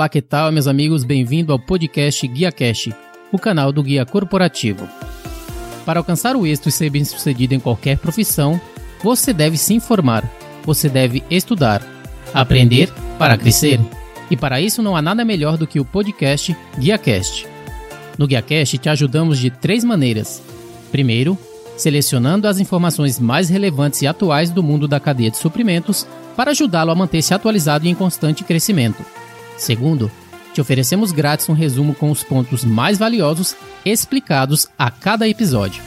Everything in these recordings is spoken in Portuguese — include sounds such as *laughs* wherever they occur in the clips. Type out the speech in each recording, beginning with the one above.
Olá, que tal, meus amigos? Bem-vindo ao podcast Guia Cash, o canal do Guia Corporativo. Para alcançar o êxito e ser bem-sucedido em qualquer profissão, você deve se informar, você deve estudar, aprender para crescer. E para isso não há nada melhor do que o podcast GuiaCast. No GuiaCast te ajudamos de três maneiras. Primeiro, selecionando as informações mais relevantes e atuais do mundo da cadeia de suprimentos para ajudá-lo a manter-se atualizado e em constante crescimento. Segundo, te oferecemos grátis um resumo com os pontos mais valiosos explicados a cada episódio.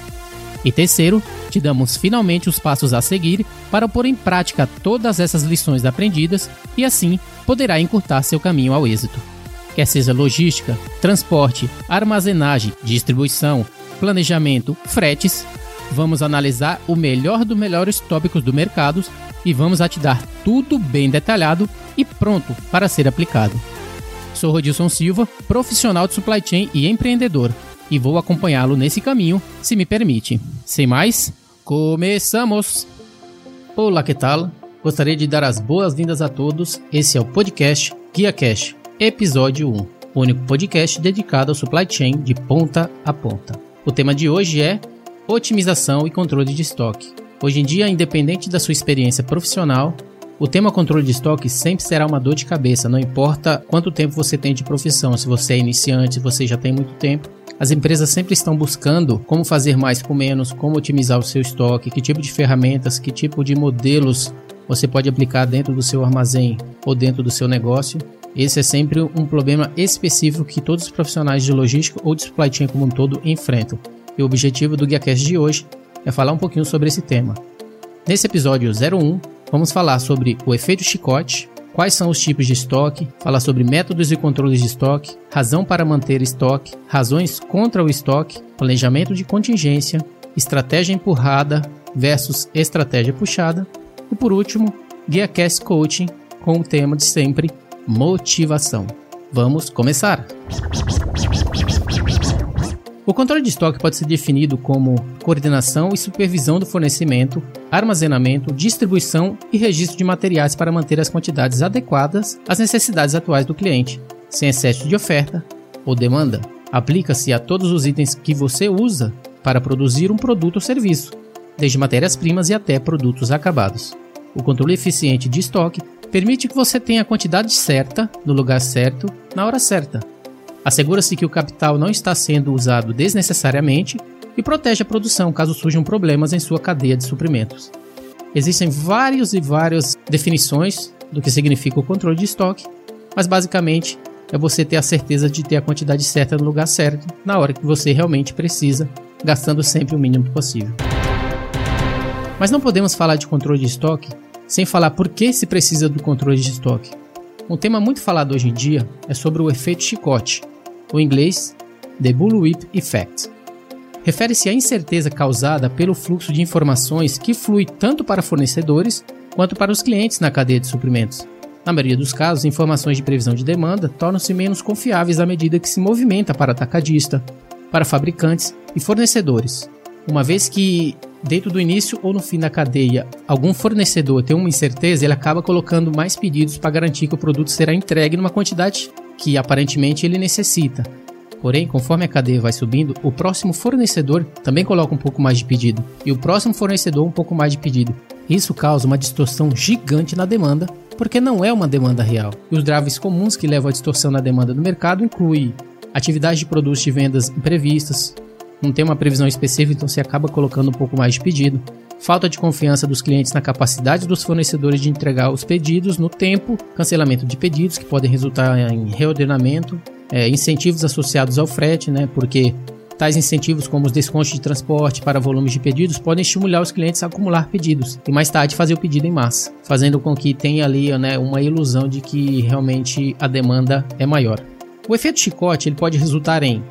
E terceiro, te damos finalmente os passos a seguir para pôr em prática todas essas lições aprendidas e assim poderá encurtar seu caminho ao êxito. Quer seja logística, transporte, armazenagem, distribuição, planejamento, fretes, vamos analisar o melhor dos melhores tópicos do mercado e vamos a te dar tudo bem detalhado e pronto para ser aplicado. Sou Rodilson Silva, profissional de supply chain e empreendedor, e vou acompanhá-lo nesse caminho, se me permite. Sem mais, começamos! Olá, que tal? Gostaria de dar as boas-vindas a todos. Esse é o podcast Guia Cash, episódio 1, o único podcast dedicado ao supply chain de ponta a ponta. O tema de hoje é otimização e controle de estoque. Hoje em dia, independente da sua experiência profissional, o tema controle de estoque sempre será uma dor de cabeça, não importa quanto tempo você tem de profissão, se você é iniciante, se você já tem muito tempo. As empresas sempre estão buscando como fazer mais com menos, como otimizar o seu estoque, que tipo de ferramentas, que tipo de modelos você pode aplicar dentro do seu armazém ou dentro do seu negócio. Esse é sempre um problema específico que todos os profissionais de logística ou de supply chain como um todo enfrentam. E o objetivo do GuiaCast de hoje é falar um pouquinho sobre esse tema. Nesse episódio 01, Vamos falar sobre o efeito chicote, quais são os tipos de estoque, falar sobre métodos e controles de estoque, razão para manter estoque, razões contra o estoque, planejamento de contingência, estratégia empurrada versus estratégia puxada e por último, Guia Cast Coaching com o tema de sempre, motivação. Vamos começar! O controle de estoque pode ser definido como coordenação e supervisão do fornecimento, armazenamento, distribuição e registro de materiais para manter as quantidades adequadas às necessidades atuais do cliente, sem excesso de oferta ou demanda. Aplica-se a todos os itens que você usa para produzir um produto ou serviço, desde matérias-primas e até produtos acabados. O controle eficiente de estoque permite que você tenha a quantidade certa, no lugar certo, na hora certa Assegura-se que o capital não está sendo usado desnecessariamente e protege a produção caso surjam problemas em sua cadeia de suprimentos. Existem várias e várias definições do que significa o controle de estoque, mas basicamente é você ter a certeza de ter a quantidade certa no lugar certo, na hora que você realmente precisa, gastando sempre o mínimo possível. Mas não podemos falar de controle de estoque sem falar por que se precisa do controle de estoque. Um tema muito falado hoje em dia é sobre o efeito chicote, o inglês The Bullwhip Effect. Refere-se à incerteza causada pelo fluxo de informações que flui tanto para fornecedores quanto para os clientes na cadeia de suprimentos. Na maioria dos casos, informações de previsão de demanda tornam-se menos confiáveis à medida que se movimenta para atacadista, para fabricantes e fornecedores, uma vez que dentro do início ou no fim da cadeia, algum fornecedor tem uma incerteza, ele acaba colocando mais pedidos para garantir que o produto será entregue numa quantidade que aparentemente ele necessita. Porém, conforme a cadeia vai subindo, o próximo fornecedor também coloca um pouco mais de pedido e o próximo fornecedor um pouco mais de pedido. Isso causa uma distorção gigante na demanda, porque não é uma demanda real. E os drives comuns que levam à distorção na demanda do mercado incluem atividades de produtos de vendas imprevistas, não tem uma previsão específica, então você acaba colocando um pouco mais de pedido, falta de confiança dos clientes na capacidade dos fornecedores de entregar os pedidos no tempo, cancelamento de pedidos que podem resultar em reordenamento, é, incentivos associados ao frete, né, porque tais incentivos como os descontos de transporte para volumes de pedidos podem estimular os clientes a acumular pedidos e mais tarde fazer o pedido em massa, fazendo com que tenha ali né, uma ilusão de que realmente a demanda é maior. O efeito chicote ele pode resultar em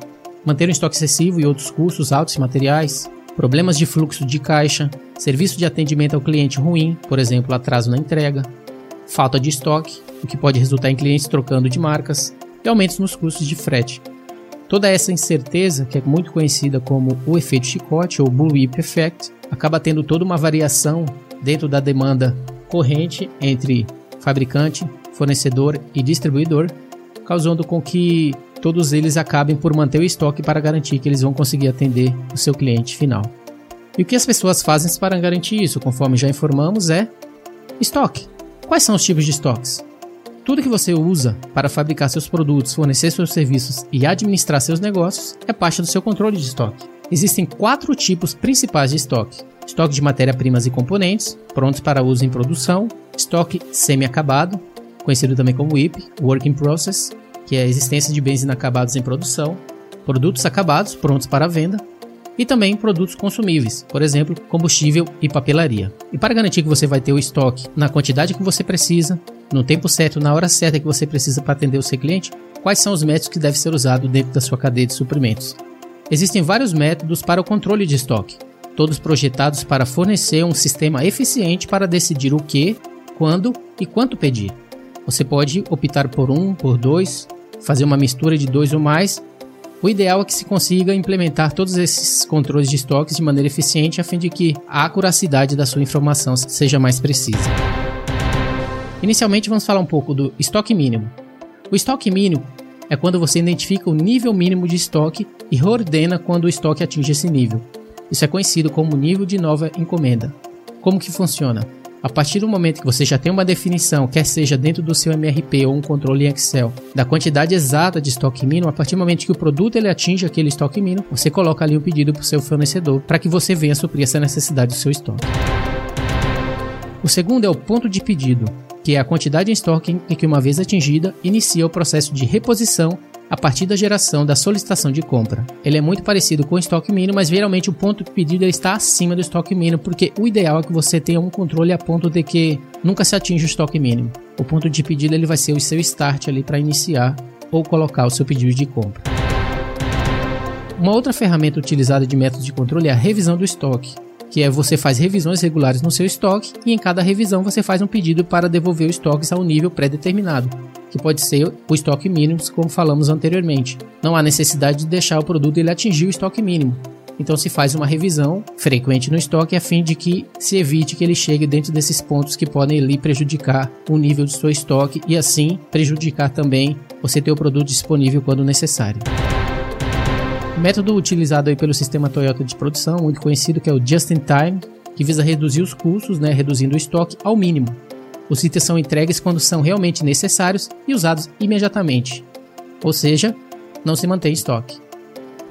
manter um estoque excessivo e outros custos altos de materiais, problemas de fluxo de caixa, serviço de atendimento ao cliente ruim, por exemplo, atraso na entrega, falta de estoque, o que pode resultar em clientes trocando de marcas, e aumentos nos custos de frete. Toda essa incerteza, que é muito conhecida como o efeito chicote ou bullwhip effect, acaba tendo toda uma variação dentro da demanda corrente entre fabricante, fornecedor e distribuidor, causando com que todos eles acabem por manter o estoque para garantir que eles vão conseguir atender o seu cliente final. E o que as pessoas fazem para garantir isso, conforme já informamos, é estoque. Quais são os tipos de estoques? Tudo que você usa para fabricar seus produtos, fornecer seus serviços e administrar seus negócios é parte do seu controle de estoque. Existem quatro tipos principais de estoque: estoque de matéria-primas e componentes, prontos para uso em produção, estoque semi-acabado, conhecido também como WIP, Work in Process, que é a existência de bens inacabados em produção, produtos acabados, prontos para venda, e também produtos consumíveis, por exemplo, combustível e papelaria. E para garantir que você vai ter o estoque na quantidade que você precisa, no tempo certo, na hora certa que você precisa para atender o seu cliente, quais são os métodos que devem ser usados dentro da sua cadeia de suprimentos? Existem vários métodos para o controle de estoque, todos projetados para fornecer um sistema eficiente para decidir o que, quando e quanto pedir. Você pode optar por um, por dois, fazer uma mistura de dois ou mais o ideal é que se consiga implementar todos esses controles de estoques de maneira eficiente a fim de que a acuracidade da sua informação seja mais precisa. Inicialmente vamos falar um pouco do estoque mínimo. O estoque mínimo é quando você identifica o nível mínimo de estoque e reordena quando o estoque atinge esse nível. Isso é conhecido como nível de nova encomenda. Como que funciona? A partir do momento que você já tem uma definição, quer seja dentro do seu MRP ou um controle em Excel, da quantidade exata de estoque mínimo, a partir do momento que o produto ele atinge aquele estoque mínimo, você coloca ali um pedido para o seu fornecedor para que você venha suprir essa necessidade do seu estoque. O segundo é o ponto de pedido, que é a quantidade em estoque em que, uma vez atingida, inicia o processo de reposição a partir da geração da solicitação de compra. Ele é muito parecido com o estoque mínimo, mas geralmente o ponto de pedido está acima do estoque mínimo, porque o ideal é que você tenha um controle a ponto de que nunca se atinja o estoque mínimo. O ponto de pedido ele vai ser o seu start ali para iniciar ou colocar o seu pedido de compra. Uma outra ferramenta utilizada de método de controle é a revisão do estoque, que é você faz revisões regulares no seu estoque e em cada revisão você faz um pedido para devolver o estoque ao nível pré-determinado que pode ser o estoque mínimo, como falamos anteriormente. Não há necessidade de deixar o produto ele atingir o estoque mínimo. Então se faz uma revisão frequente no estoque a fim de que se evite que ele chegue dentro desses pontos que podem ali prejudicar o nível do seu estoque e assim prejudicar também você ter o produto disponível quando necessário. Método utilizado aí pelo sistema Toyota de produção, muito conhecido, que é o Just in Time, que visa reduzir os custos, né, reduzindo o estoque ao mínimo, os itens são entregues quando são realmente necessários e usados imediatamente, ou seja, não se mantém estoque.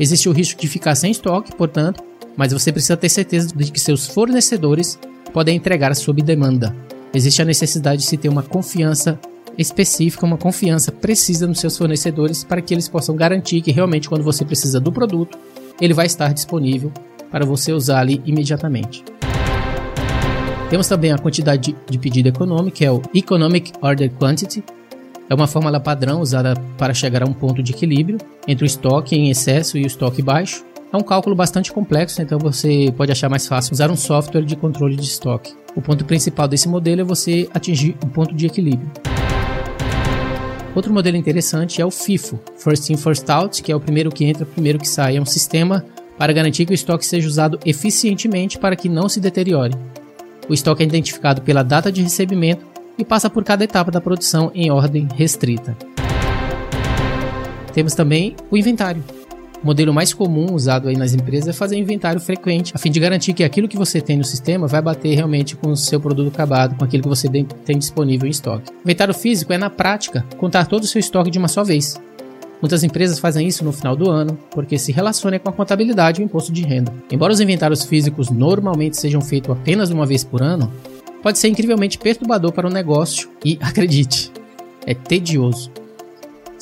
Existe o risco de ficar sem estoque, portanto, mas você precisa ter certeza de que seus fornecedores podem entregar sob demanda. Existe a necessidade de se ter uma confiança específica, uma confiança precisa nos seus fornecedores para que eles possam garantir que realmente quando você precisa do produto, ele vai estar disponível para você usar ali imediatamente. Temos também a quantidade de pedido econômico, que é o Economic Order Quantity. É uma fórmula padrão usada para chegar a um ponto de equilíbrio entre o estoque em excesso e o estoque baixo. É um cálculo bastante complexo, então você pode achar mais fácil usar um software de controle de estoque. O ponto principal desse modelo é você atingir um ponto de equilíbrio. Outro modelo interessante é o FIFO, First In First Out, que é o primeiro que entra, primeiro que sai. É um sistema para garantir que o estoque seja usado eficientemente para que não se deteriore. O estoque é identificado pela data de recebimento e passa por cada etapa da produção em ordem restrita. Temos também o inventário. O modelo mais comum usado aí nas empresas é fazer inventário frequente, a fim de garantir que aquilo que você tem no sistema vai bater realmente com o seu produto acabado, com aquilo que você tem disponível em estoque. Inventário físico é, na prática, contar todo o seu estoque de uma só vez, Muitas empresas fazem isso no final do ano, porque se relaciona com a contabilidade e o imposto de renda. Embora os inventários físicos normalmente sejam feitos apenas uma vez por ano, pode ser incrivelmente perturbador para o negócio e, *laughs* acredite, é tedioso.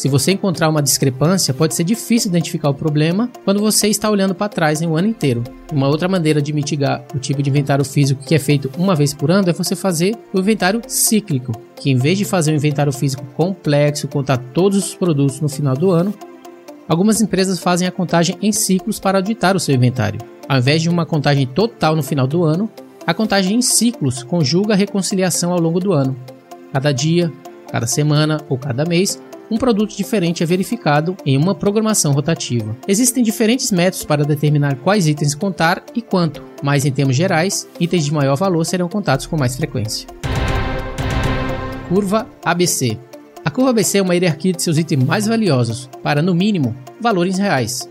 Se você encontrar uma discrepância, pode ser difícil identificar o problema quando você está olhando para trás em um ano inteiro. Uma outra maneira de mitigar o tipo de inventário físico que é feito uma vez por ano é você fazer o inventário cíclico, que em vez de fazer um inventário físico complexo, contar todos os produtos no final do ano, algumas empresas fazem a contagem em ciclos para auditar o seu inventário. Ao invés de uma contagem total no final do ano, a contagem em ciclos conjuga a reconciliação ao longo do ano. Cada dia, cada semana ou cada mês um produto diferente é verificado em uma programação rotativa. Existem diferentes métodos para determinar quais itens contar e quanto, mas em termos gerais, itens de maior valor serão contados com mais frequência. Curva ABC A curva ABC é uma hierarquia de seus itens mais valiosos, para, no mínimo, valores reais.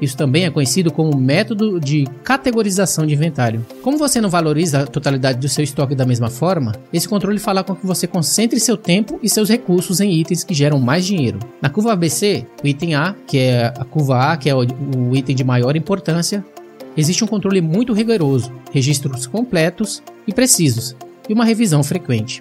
Isso também é conhecido como método de categorização de inventário. Como você não valoriza a totalidade do seu estoque da mesma forma, esse controle fala com que você concentre seu tempo e seus recursos em itens que geram mais dinheiro. Na curva ABC, o item A, que é a curva A, que é o, item de maior importância, existe um controle muito rigoroso, registros completos e precisos, e uma revisão frequente.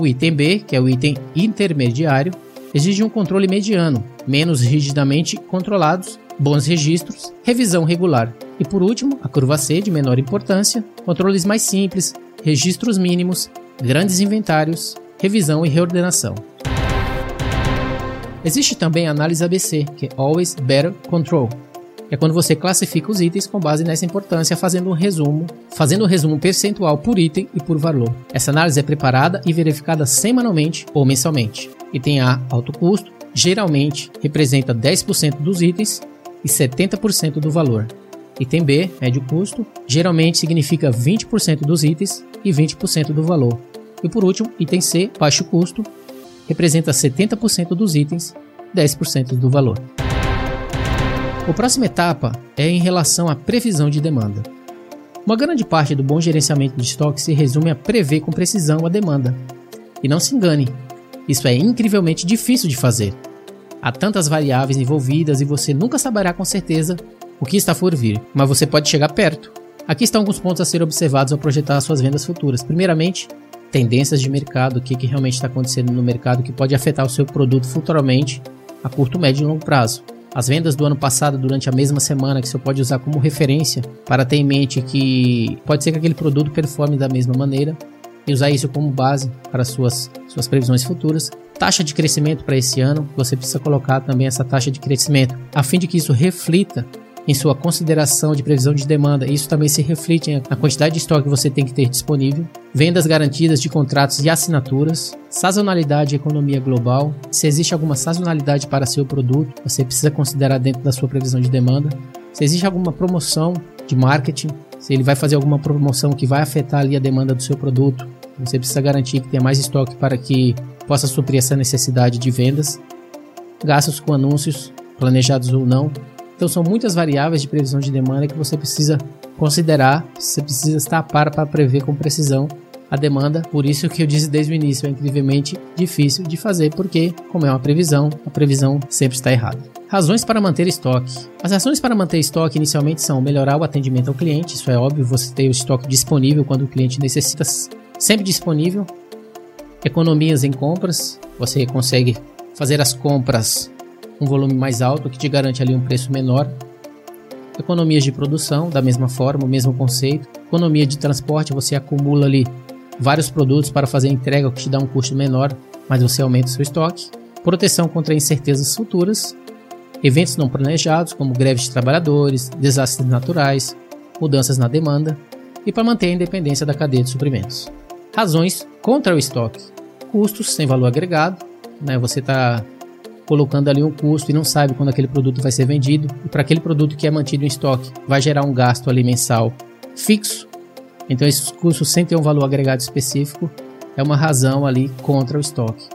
O item B, que é o item intermediário, exige um controle mediano, menos rigidamente controlados, bons registros, revisão regular. E por último, a curva C, de menor importância, controles mais simples, registros mínimos, grandes inventários, revisão e reordenação. Existe também a análise ABC, que é Always Better Control, é quando você classifica os itens com base nessa importância, fazendo um resumo, fazendo um resumo percentual por item e por valor. Essa análise é preparada e verificada semanalmente ou mensalmente. Item A, alto custo, geralmente representa 10% dos itens e 70% do valor. Item B, médio custo, geralmente significa 20% dos itens e 20% do valor. E por último, item C, baixo custo, representa 70% dos itens, 10% do valor. A próxima etapa é em relação à previsão de demanda. Uma grande parte do bom gerenciamento de estoque se resume a prever com precisão a demanda. E não se engane, isso é incrivelmente difícil de fazer. Há tantas variáveis envolvidas e você nunca saberá com certeza o que está por vir, mas você pode chegar perto. Aqui estão alguns pontos a ser observados ao projetar suas vendas futuras. Primeiramente, tendências de mercado, o que, que realmente está acontecendo no mercado que pode afetar o seu produto futuramente a curto, médio e longo prazo as vendas do ano passado durante a mesma semana, que você pode usar como referência para ter em mente que pode ser que aquele produto performe da mesma maneira e usar isso como base para suas, suas previsões futuras. Taxa de crescimento para esse ano, você precisa colocar também essa taxa de crescimento, a fim de que isso reflita em sua consideração de previsão de demanda. Isso também se reflete na quantidade de estoque que você tem que ter disponível, vendas garantidas de contratos e assinaturas, sazonalidade e economia global. Se existe alguma sazonalidade para seu produto, você precisa considerar dentro da sua previsão de demanda. Se existe alguma promoção de marketing, se ele vai fazer alguma promoção que vai afetar ali a demanda do seu produto, você precisa garantir que tenha mais estoque para que possa suprir essa necessidade de vendas. Gastos com anúncios, planejados ou não, então são muitas variáveis de previsão de demanda que você precisa considerar, você precisa estar para para prever com precisão a demanda. Por isso que eu disse desde o início, é incrivelmente difícil de fazer, porque como é uma previsão, a previsão sempre está errada. Razões para manter estoque. As razões para manter estoque inicialmente são melhorar o atendimento ao cliente, isso é óbvio, você ter o estoque disponível quando o cliente necessita, sempre disponível. Economias em compras, você consegue fazer as compras um volume mais alto que te garante ali um preço menor. Economias de produção, da mesma forma, o mesmo conceito. Economia de transporte, você acumula ali vários produtos para fazer entrega, que te dá um custo menor, mas você aumenta o seu estoque. Proteção contra incertezas futuras. Eventos não planejados, como greves de trabalhadores, desastres naturais, mudanças na demanda. E para manter a independência da cadeia de suprimentos. Razões contra o estoque: custos sem valor agregado, né? Você está colocando ali um custo e não sabe quando aquele produto vai ser vendido. E para aquele produto que é mantido em estoque, vai gerar um gasto ali mensal fixo. Então esses custos sem ter um valor agregado específico é uma razão ali contra o estoque.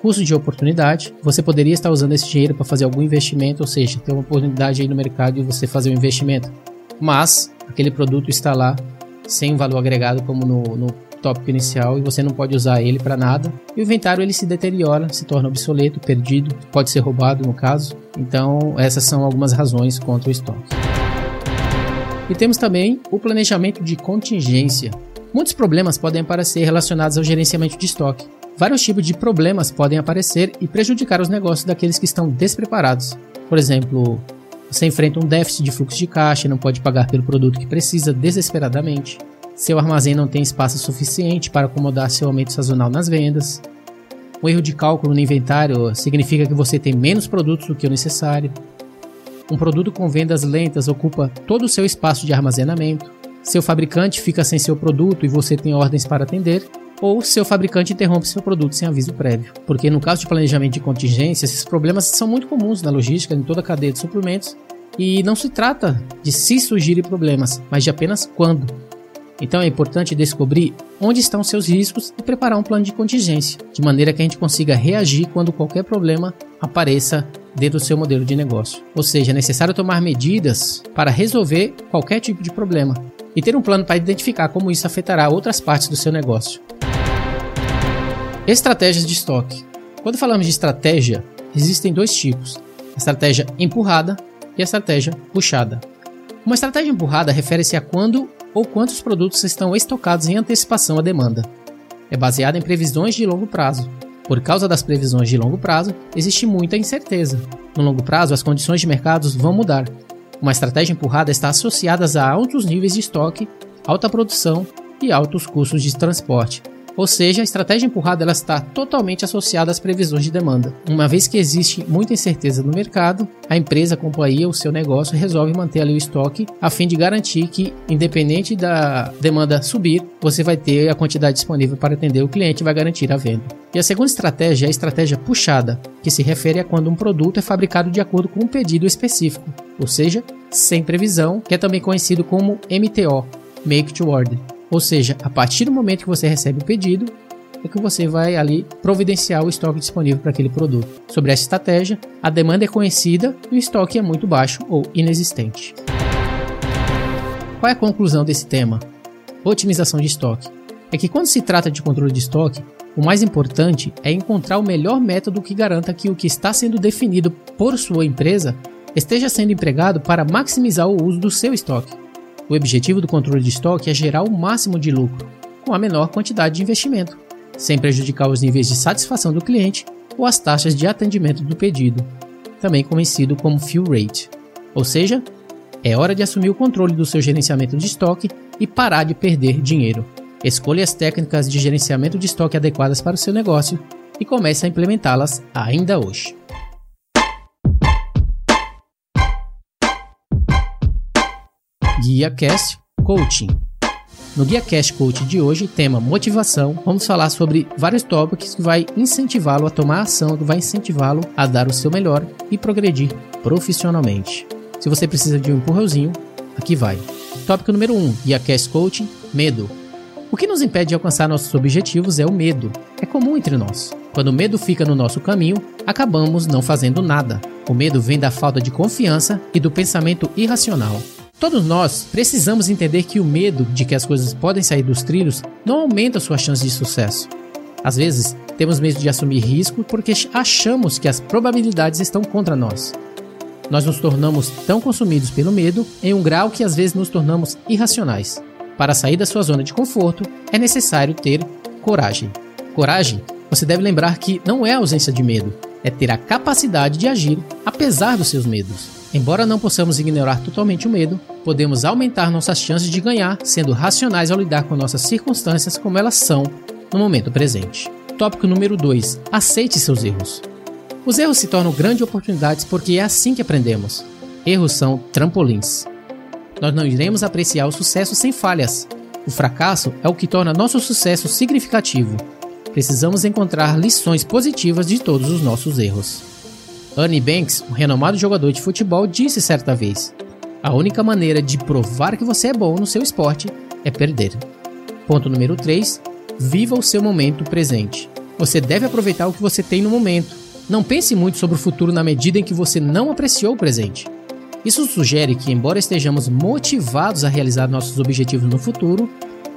Custo de oportunidade, você poderia estar usando esse dinheiro para fazer algum investimento, ou seja, ter uma oportunidade aí no mercado e você fazer um investimento. Mas aquele produto está lá sem valor agregado como no, no tópico inicial e você não pode usar ele para nada. E o inventário ele se deteriora, se torna obsoleto, perdido, pode ser roubado no caso. Então, essas são algumas razões contra o estoque. E temos também o planejamento de contingência. Muitos problemas podem aparecer relacionados ao gerenciamento de estoque. Vários tipos de problemas podem aparecer e prejudicar os negócios daqueles que estão despreparados. Por exemplo, você enfrenta um déficit de fluxo de caixa e não pode pagar pelo produto que precisa desesperadamente. Seu armazém não tem espaço suficiente para acomodar seu aumento sazonal nas vendas. Um erro de cálculo no inventário significa que você tem menos produtos do que o necessário. Um produto com vendas lentas ocupa todo o seu espaço de armazenamento. Seu fabricante fica sem seu produto e você tem ordens para atender. Ou seu fabricante interrompe seu produto sem aviso prévio. Porque no caso de planejamento de contingência, esses problemas são muito comuns na logística, em toda a cadeia de suprimentos. E não se trata de se surgirem problemas, mas de apenas quando Então é importante descobrir onde estão seus riscos e preparar um plano de contingência, de maneira que a gente consiga reagir quando qualquer problema apareça dentro do seu modelo de negócio. Ou seja, é necessário tomar medidas para resolver qualquer tipo de problema e ter um plano para identificar como isso afetará outras partes do seu negócio. Estratégias de estoque. Quando falamos de estratégia, existem dois tipos: a estratégia empurrada e a estratégia puxada. Uma estratégia empurrada refere-se a quando ou quantos produtos estão estocados em antecipação à demanda. É baseada em previsões de longo prazo. Por causa das previsões de longo prazo, existe muita incerteza. No longo prazo, as condições de mercados vão mudar. Uma estratégia empurrada está associada a altos níveis de estoque, alta produção e altos custos de transporte, ou seja, a estratégia empurrada ela está totalmente associada às previsões de demanda. Uma vez que existe muita incerteza no mercado, a empresa, a companhia, o seu negócio resolve manter ali o estoque a fim de garantir que, independente da demanda subir, você vai ter a quantidade disponível para atender o cliente e vai garantir a venda. E a segunda estratégia é a estratégia puxada, que se refere a quando um produto é fabricado de acordo com um pedido específico, ou seja, sem previsão, que é também conhecido como MTO, Make to Order. Ou seja, a partir do momento que você recebe o pedido, é que você vai ali providenciar o estoque disponível para aquele produto. Sobre essa estratégia, a demanda é conhecida e o estoque é muito baixo ou inexistente. Qual é a conclusão desse tema? Otimização de estoque. É que quando se trata de controle de estoque, o mais importante é encontrar o melhor método que garanta que o que está sendo definido por sua empresa esteja sendo empregado para maximizar o uso do seu estoque. O objetivo do controle de estoque é gerar o máximo de lucro, com a menor quantidade de investimento, sem prejudicar os níveis de satisfação do cliente ou as taxas de atendimento do pedido, também conhecido como fill rate. Ou seja, é hora de assumir o controle do seu gerenciamento de estoque e parar de perder dinheiro. Escolha as técnicas de gerenciamento de estoque adequadas para o seu negócio e comece a implementá-las ainda hoje. Guia Cast Coaching. No Guia Cast Coaching de hoje, tema motivação, vamos falar sobre vários tópicos que vai incentivá-lo a tomar ação, que vai incentivá-lo a dar o seu melhor e progredir profissionalmente. Se você precisa de um empurrãozinho, aqui vai. Tópico número 1, um, Guia Cast Coaching, medo. O que nos impede de alcançar nossos objetivos é o medo. É comum entre nós. Quando o medo fica no nosso caminho, acabamos não fazendo nada. O medo vem da falta de confiança e do pensamento irracional. Todos nós precisamos entender que o medo de que as coisas podem sair dos trilhos não aumenta suas chances de sucesso. Às vezes, temos medo de assumir risco porque achamos que as probabilidades estão contra nós. Nós nos tornamos tão consumidos pelo medo em um grau que às vezes nos tornamos irracionais. Para sair da sua zona de conforto, é necessário ter coragem. Coragem, você deve lembrar que não é ausência de medo, é ter a capacidade de agir apesar dos seus medos. Embora não possamos ignorar totalmente o medo, podemos aumentar nossas chances de ganhar sendo racionais ao lidar com nossas circunstâncias como elas são no momento presente. Tópico número 2: Aceite seus erros. Os erros se tornam grandes oportunidades porque é assim que aprendemos. Erros são trampolins. Nós não iremos apreciar o sucesso sem falhas. O fracasso é o que torna nosso sucesso significativo. Precisamos encontrar lições positivas de todos os nossos erros. Ernie Banks, um renomado jogador de futebol, disse certa vez: A única maneira de provar que você é bom no seu esporte é perder. Ponto número 3. Viva o seu momento presente. Você deve aproveitar o que você tem no momento. Não pense muito sobre o futuro na medida em que você não apreciou o presente. Isso sugere que, embora estejamos motivados a realizar nossos objetivos no futuro,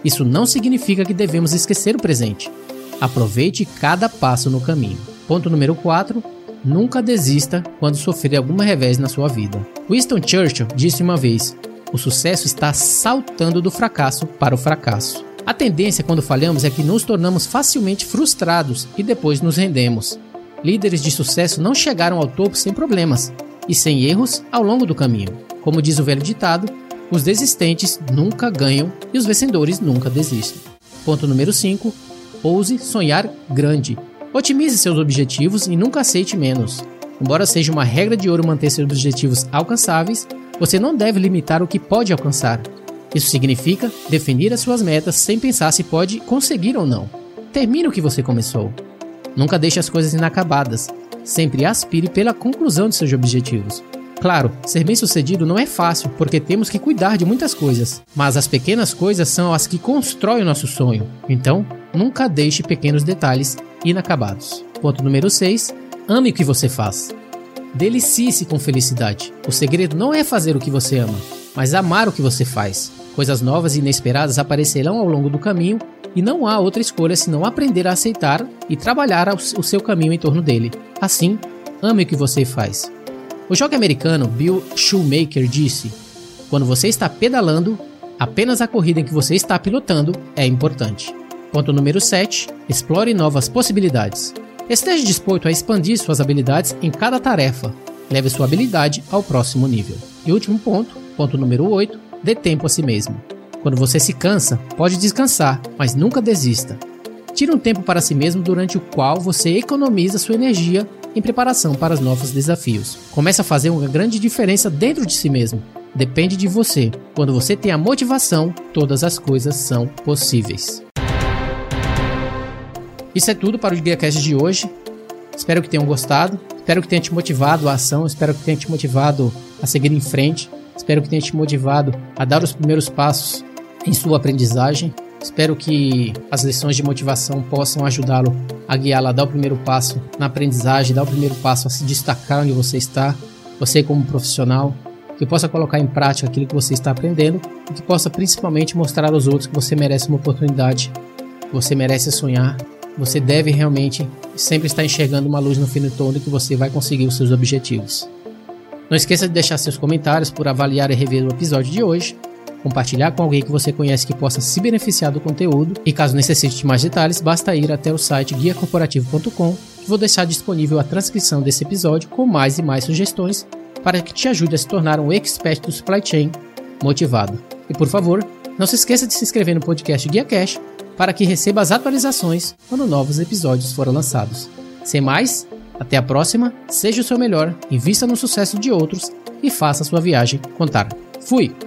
isso não significa que devemos esquecer o presente. Aproveite cada passo no caminho. Ponto número 4 Nunca desista quando sofrer alguma revés na sua vida. Winston Churchill disse uma vez: o sucesso está saltando do fracasso para o fracasso. A tendência quando falhamos é que nos tornamos facilmente frustrados e depois nos rendemos. Líderes de sucesso não chegaram ao topo sem problemas e sem erros ao longo do caminho. Como diz o velho ditado, os desistentes nunca ganham e os vencedores nunca desistem. Ponto número 5. Ouse sonhar grande. Otimize seus objetivos e nunca aceite menos. Embora seja uma regra de ouro manter seus objetivos alcançáveis, você não deve limitar o que pode alcançar. Isso significa definir as suas metas sem pensar se pode conseguir ou não. Termine o que você começou. Nunca deixe as coisas inacabadas. Sempre aspire pela conclusão de seus objetivos. Claro, ser bem-sucedido não é fácil, porque temos que cuidar de muitas coisas, mas as pequenas coisas são as que constroem o nosso sonho. Então, nunca deixe pequenos detalhes inacabados. Ponto número 6. Ame o que você faz. Delicie-se com felicidade. O segredo não é fazer o que você ama, mas amar o que você faz. Coisas novas e inesperadas aparecerão ao longo do caminho e não há outra escolha senão aprender a aceitar e trabalhar o seu caminho em torno dele. Assim, ame o que você faz. O jogo americano Bill Shoemaker disse: Quando você está pedalando, apenas a corrida em que você está pilotando é importante. Ponto número 7. Explore novas possibilidades. Esteja disposto a expandir suas habilidades em cada tarefa. Leve sua habilidade ao próximo nível. E último ponto, ponto número 8. Dê tempo a si mesmo. Quando você se cansa, pode descansar, mas nunca desista. Tire um tempo para si mesmo durante o qual você economiza sua energia em preparação para os novos desafios. Comece a fazer uma grande diferença dentro de si mesmo. Depende de você. Quando você tem a motivação, todas as coisas são possíveis. Isso é tudo para o GuiaCast de hoje. Espero que tenham gostado. Espero que tenha te motivado à ação. Espero que tenha te motivado a seguir em frente. Espero que tenha te motivado a dar os primeiros passos em sua aprendizagem. Espero que as lições de motivação possam ajudá-lo a guiá-lo a dar o primeiro passo na aprendizagem, dar o primeiro passo a se destacar onde você está, você como profissional, que possa colocar em prática aquilo que você está aprendendo e que possa principalmente mostrar aos outros que você merece uma oportunidade, que você merece sonhar, você deve realmente sempre estar enxergando uma luz no fim do túnel que você vai conseguir os seus objetivos. Não esqueça de deixar seus comentários por avaliar e rever o episódio de hoje compartilhar com alguém que você conhece que possa se beneficiar do conteúdo. E caso necessite de mais detalhes, basta ir até o site guiacorporativo.com, que vou deixar disponível a transcrição desse episódio com mais e mais sugestões para que te ajude a se tornar um expert do supply chain motivado. E por favor, não se esqueça de se inscrever no podcast Guia Cash para que receba as atualizações quando novos episódios forem lançados. Sem mais, até a próxima, seja o seu melhor, invista no sucesso de outros e faça sua viagem contar. Fui!